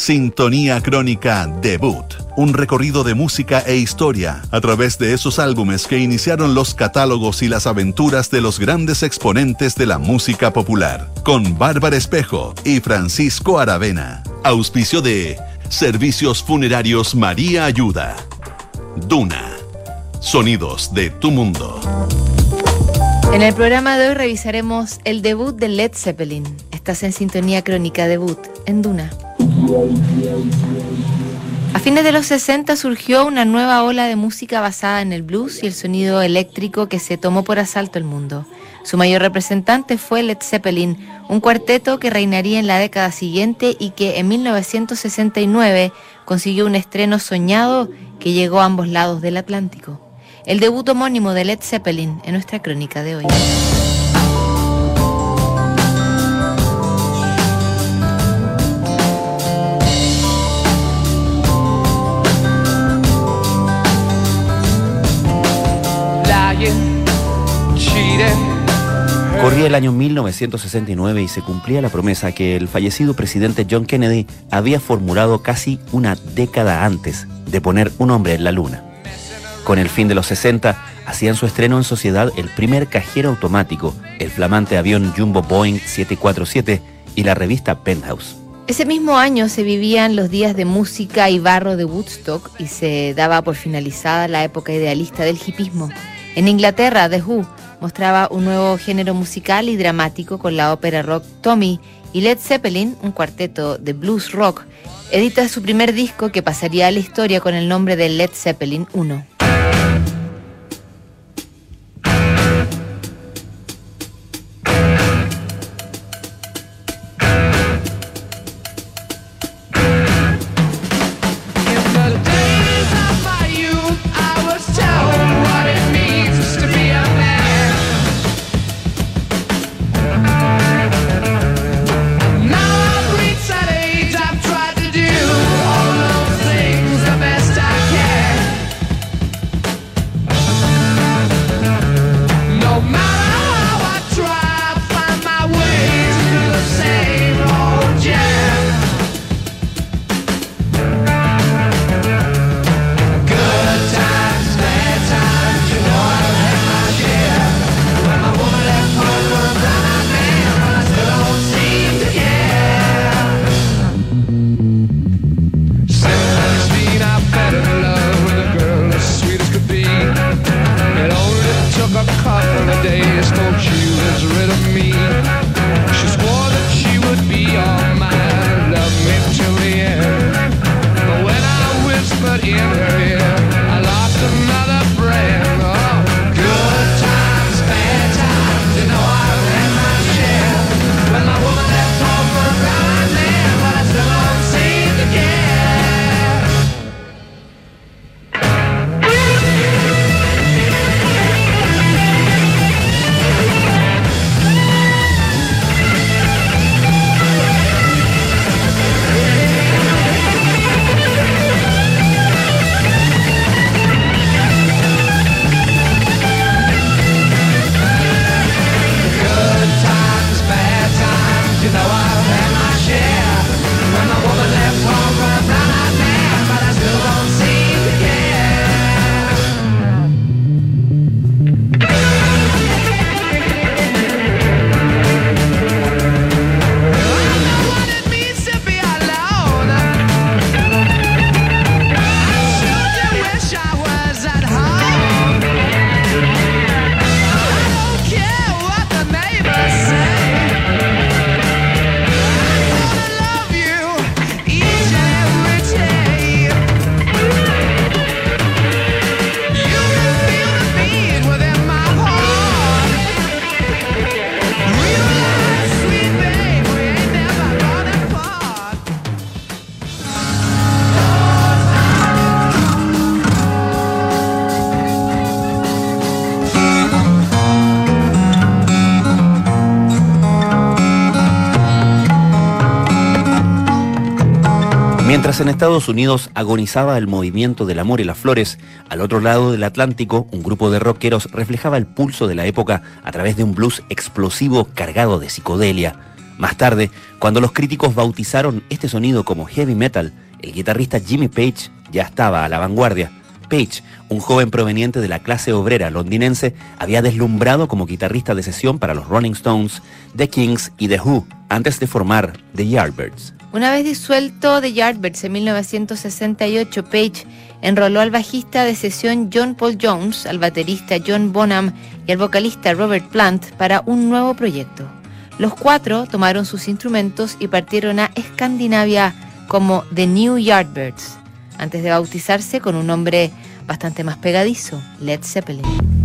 Sintonía Crónica Debut, un recorrido de música e historia a través de esos álbumes que iniciaron los catálogos y las aventuras de los grandes exponentes de la música popular, con Bárbara Espejo y Francisco Aravena. Auspicio de Servicios Funerarios María Ayuda. Duna. Sonidos de tu mundo. En el programa de hoy revisaremos el debut de Led Zeppelin. Estás en sintonía crónica debut en Duna. A fines de los 60 surgió una nueva ola de música basada en el blues y el sonido eléctrico que se tomó por asalto el mundo. Su mayor representante fue Led Zeppelin, un cuarteto que reinaría en la década siguiente y que en 1969 consiguió un estreno soñado que llegó a ambos lados del Atlántico. El debut homónimo de Led Zeppelin en nuestra crónica de hoy. Corría el año 1969 y se cumplía la promesa que el fallecido presidente John Kennedy había formulado casi una década antes de poner un hombre en la luna. Con el fin de los 60, hacían su estreno en sociedad el primer cajero automático, el flamante avión Jumbo Boeing 747 y la revista Penthouse. Ese mismo año se vivían los días de música y barro de Woodstock y se daba por finalizada la época idealista del hipismo. En Inglaterra, The Who mostraba un nuevo género musical y dramático con la ópera rock Tommy y Led Zeppelin, un cuarteto de blues rock, edita su primer disco que pasaría a la historia con el nombre de Led Zeppelin 1. Mientras en Estados Unidos agonizaba el movimiento del amor y las flores, al otro lado del Atlántico, un grupo de rockeros reflejaba el pulso de la época a través de un blues explosivo cargado de psicodelia. Más tarde, cuando los críticos bautizaron este sonido como heavy metal, el guitarrista Jimmy Page ya estaba a la vanguardia. Page, un joven proveniente de la clase obrera londinense, había deslumbrado como guitarrista de sesión para los Rolling Stones, The Kings y The Who, antes de formar The Yardbirds. Una vez disuelto The Yardbirds en 1968, Page enroló al bajista de sesión John Paul Jones, al baterista John Bonham y al vocalista Robert Plant para un nuevo proyecto. Los cuatro tomaron sus instrumentos y partieron a Escandinavia como The New Yardbirds, antes de bautizarse con un nombre bastante más pegadizo, Led Zeppelin.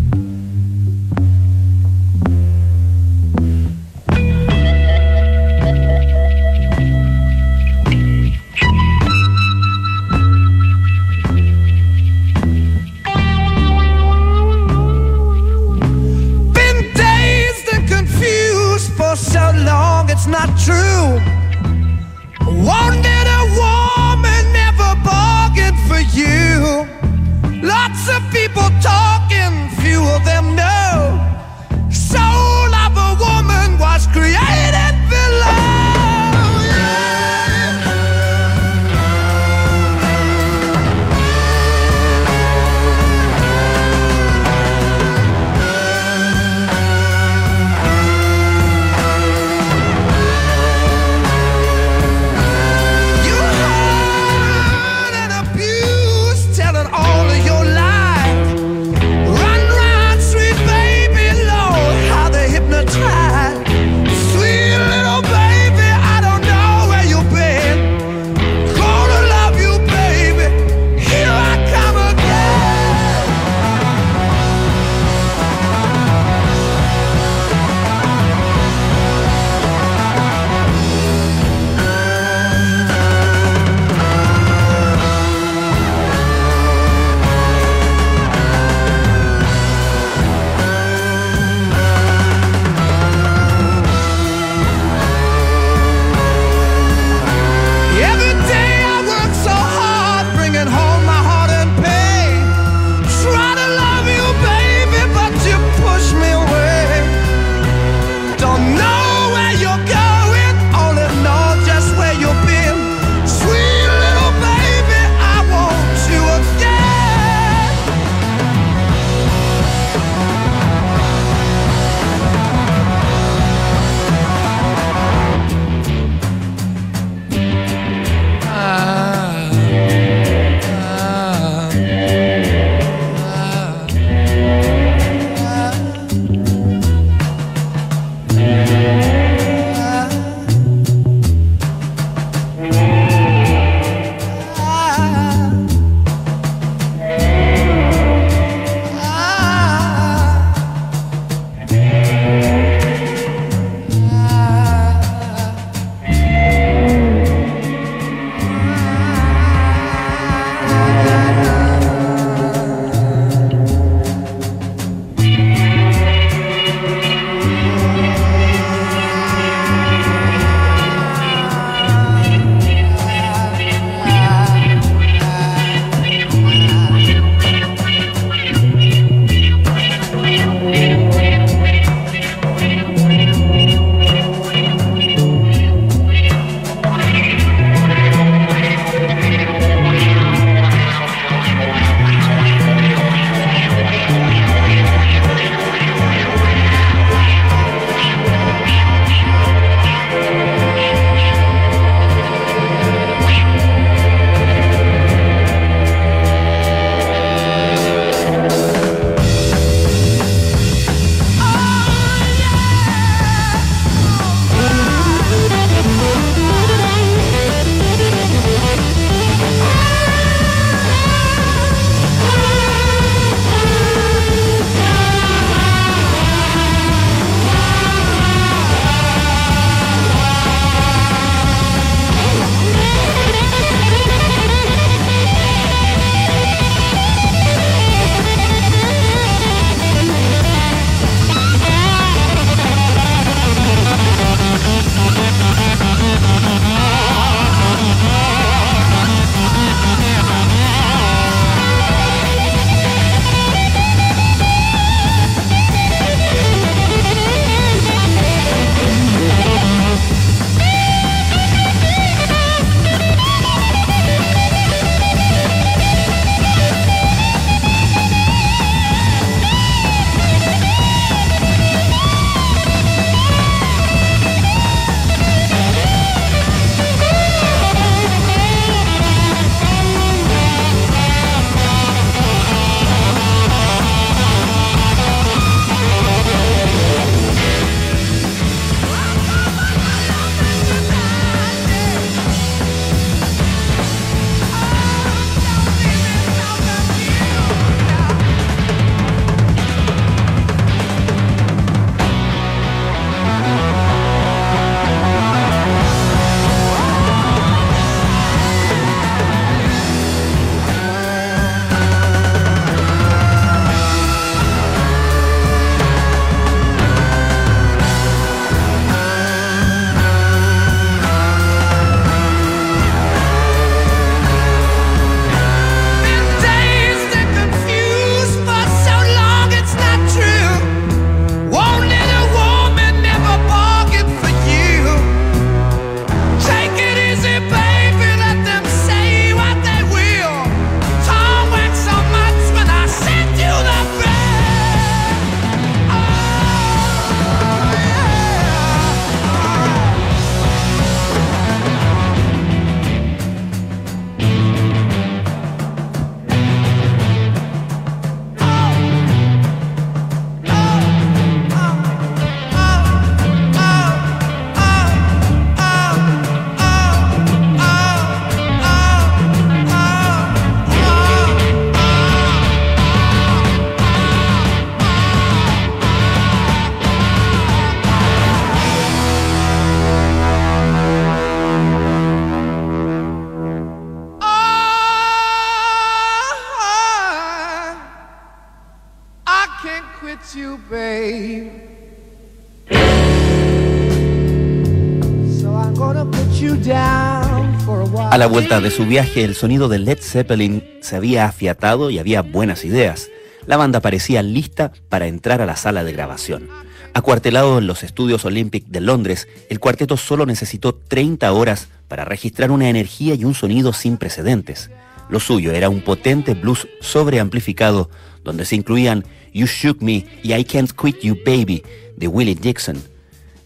La vuelta de su viaje, el sonido de Led Zeppelin se había afiatado y había buenas ideas. La banda parecía lista para entrar a la sala de grabación. Acuartelado en los estudios Olympic de Londres, el cuarteto solo necesitó 30 horas para registrar una energía y un sonido sin precedentes. Lo suyo era un potente blues sobreamplificado, donde se incluían You Shook Me y I Can't Quit You Baby de Willie Dixon.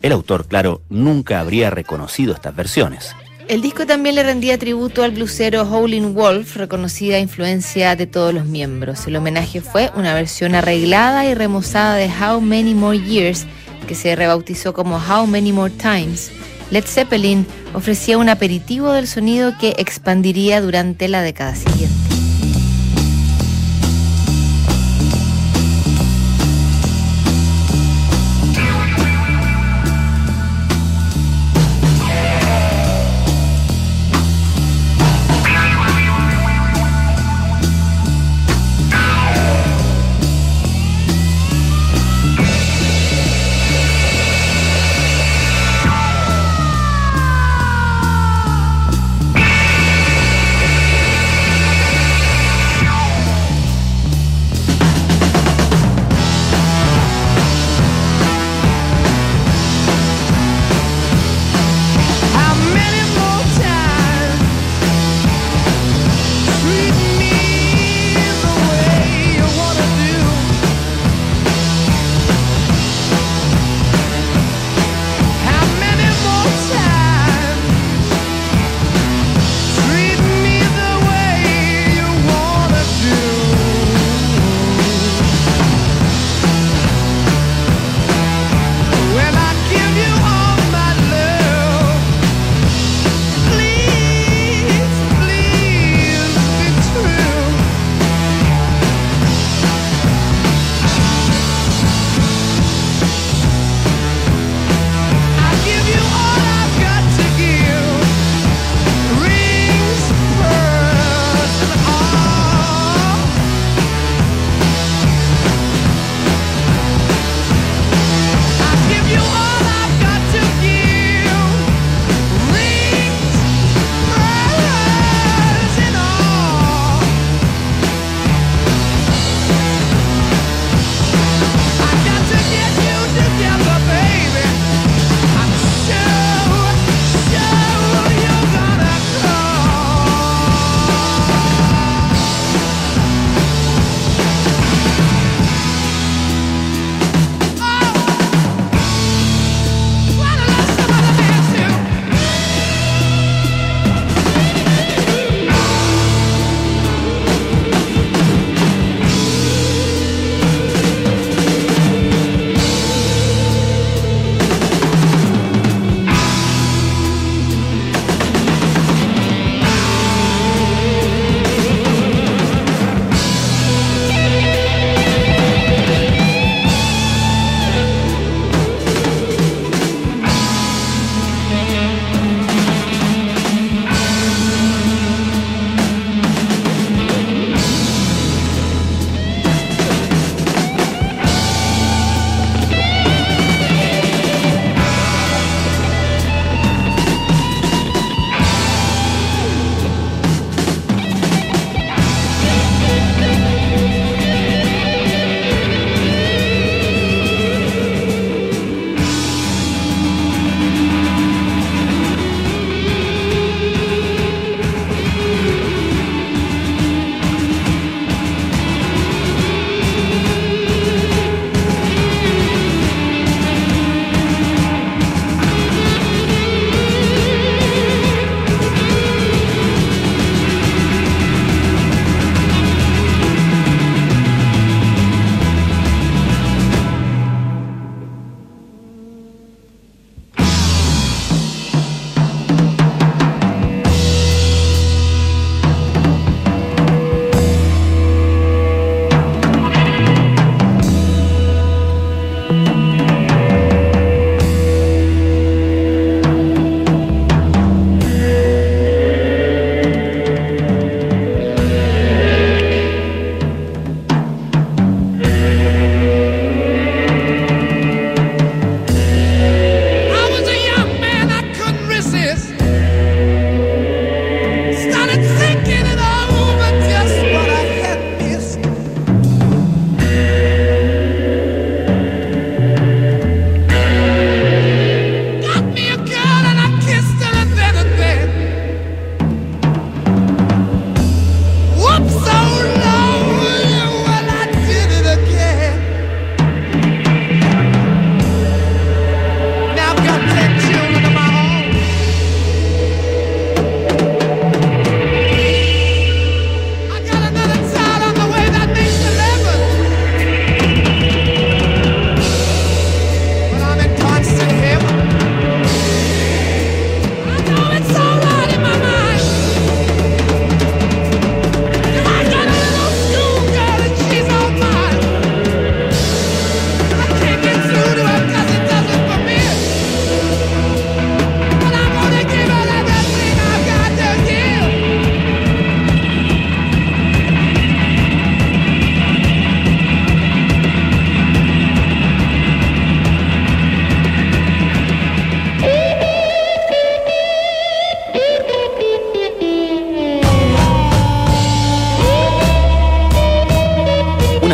El autor, claro, nunca habría reconocido estas versiones. El disco también le rendía tributo al blusero Howlin' Wolf, reconocida influencia de todos los miembros. El homenaje fue una versión arreglada y remozada de How Many More Years, que se rebautizó como How Many More Times. Led Zeppelin ofrecía un aperitivo del sonido que expandiría durante la década siguiente.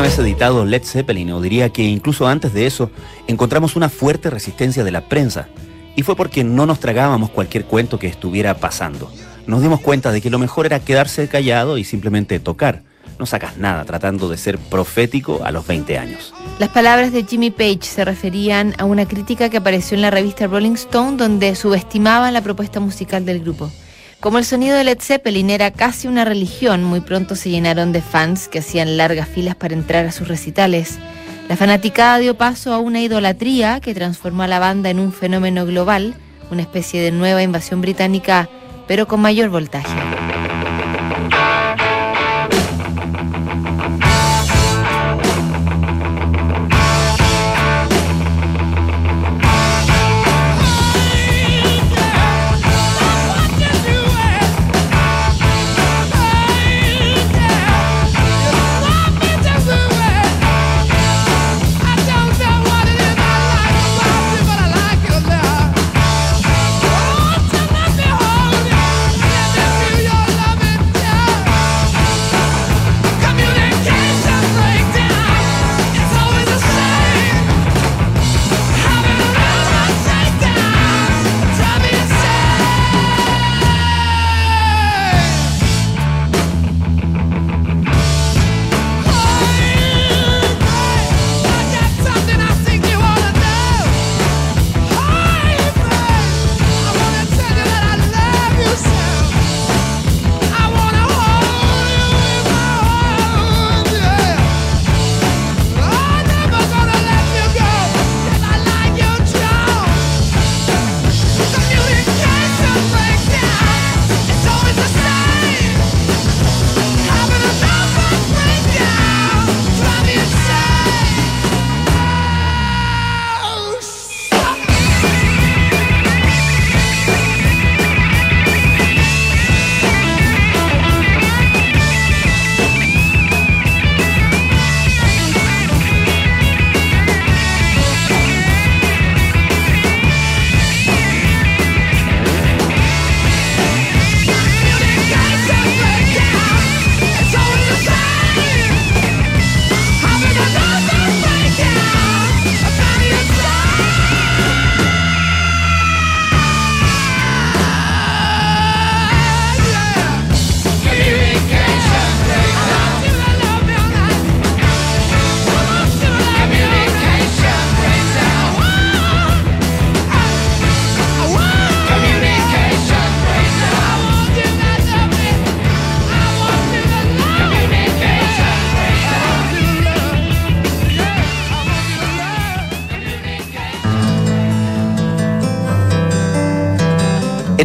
Vez editado Led Zeppelin, o diría que incluso antes de eso, encontramos una fuerte resistencia de la prensa. Y fue porque no nos tragábamos cualquier cuento que estuviera pasando. Nos dimos cuenta de que lo mejor era quedarse callado y simplemente tocar. No sacas nada tratando de ser profético a los 20 años. Las palabras de Jimmy Page se referían a una crítica que apareció en la revista Rolling Stone donde subestimaban la propuesta musical del grupo. Como el sonido de Led Zeppelin era casi una religión, muy pronto se llenaron de fans que hacían largas filas para entrar a sus recitales. La fanaticada dio paso a una idolatría que transformó a la banda en un fenómeno global, una especie de nueva invasión británica, pero con mayor voltaje.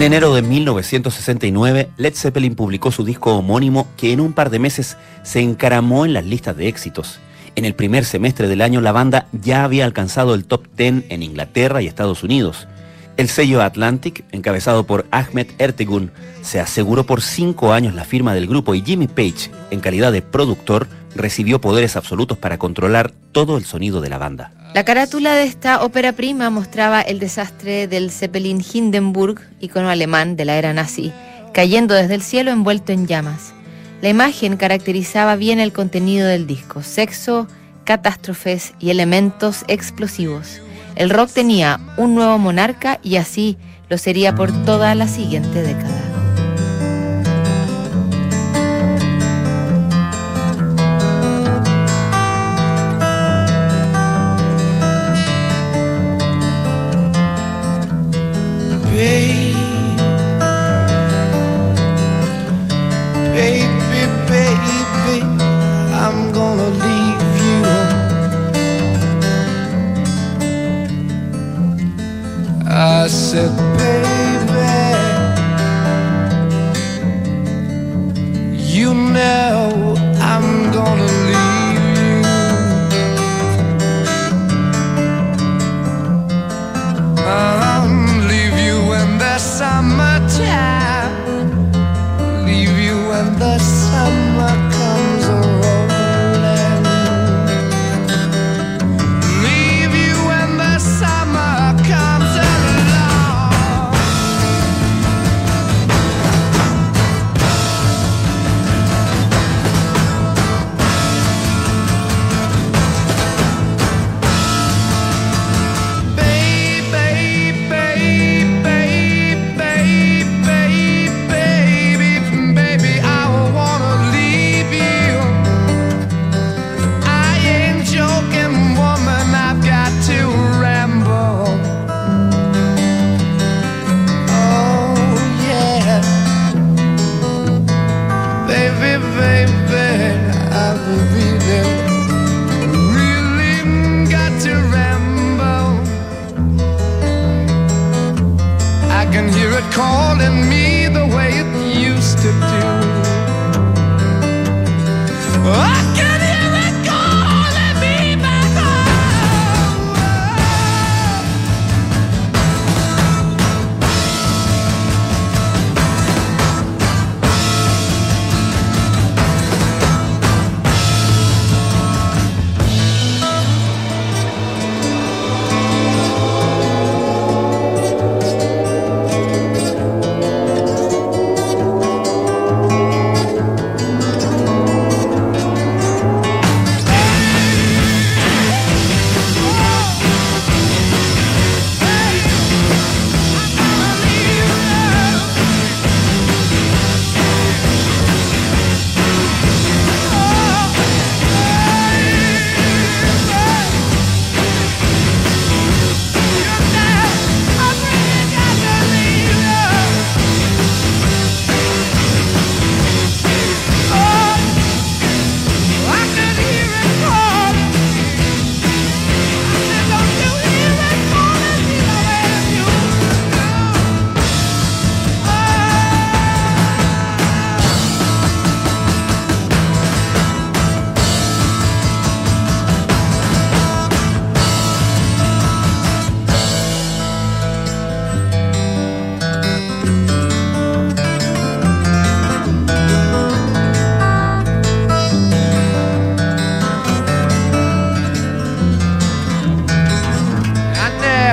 En enero de 1969, Led Zeppelin publicó su disco homónimo que en un par de meses se encaramó en las listas de éxitos. En el primer semestre del año la banda ya había alcanzado el top 10 en Inglaterra y Estados Unidos. El sello Atlantic, encabezado por Ahmed Ertegun, se aseguró por cinco años la firma del grupo y Jimmy Page, en calidad de productor, recibió poderes absolutos para controlar todo el sonido de la banda. La carátula de esta ópera prima mostraba el desastre del Zeppelin Hindenburg, icono alemán de la era nazi, cayendo desde el cielo envuelto en llamas. La imagen caracterizaba bien el contenido del disco, sexo, catástrofes y elementos explosivos. El rock tenía un nuevo monarca y así lo sería por toda la siguiente década.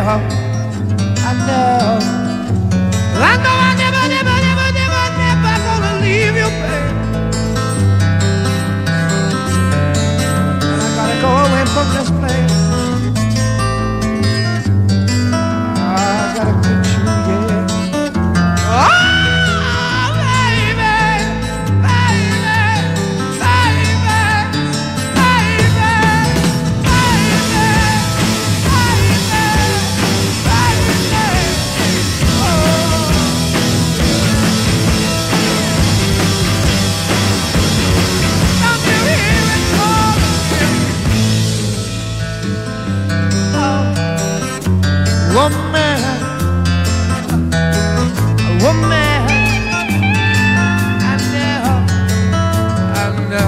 heart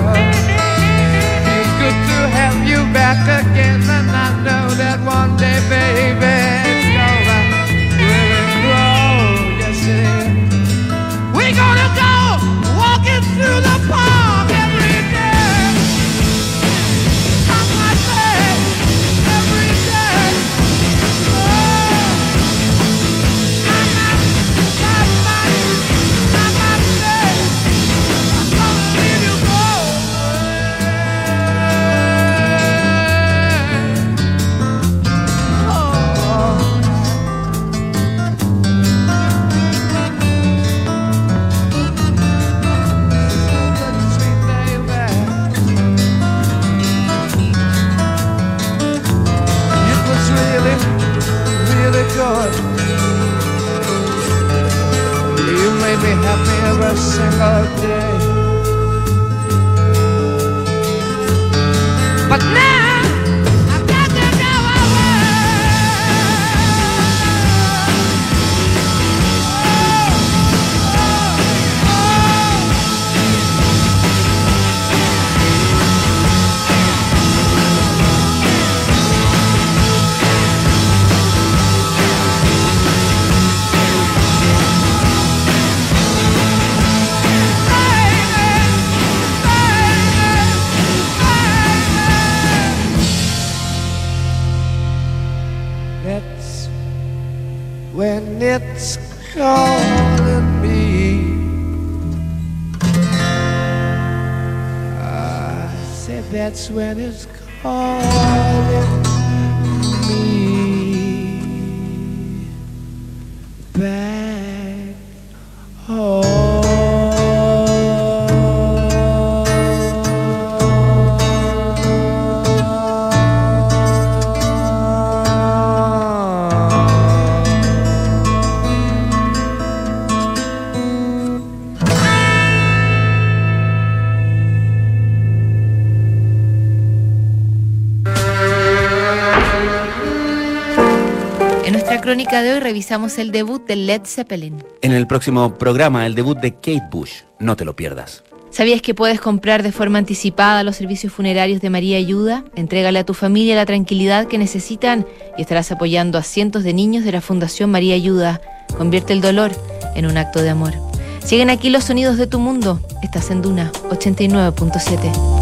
I me happy every single day. Back home. De hoy revisamos el debut de Led Zeppelin. En el próximo programa, el debut de Kate Bush. No te lo pierdas. ¿Sabías que puedes comprar de forma anticipada los servicios funerarios de María Ayuda? Entrégale a tu familia la tranquilidad que necesitan y estarás apoyando a cientos de niños de la Fundación María Ayuda. Convierte el dolor en un acto de amor. Siguen aquí los sonidos de tu mundo. Estás en Duna 89.7.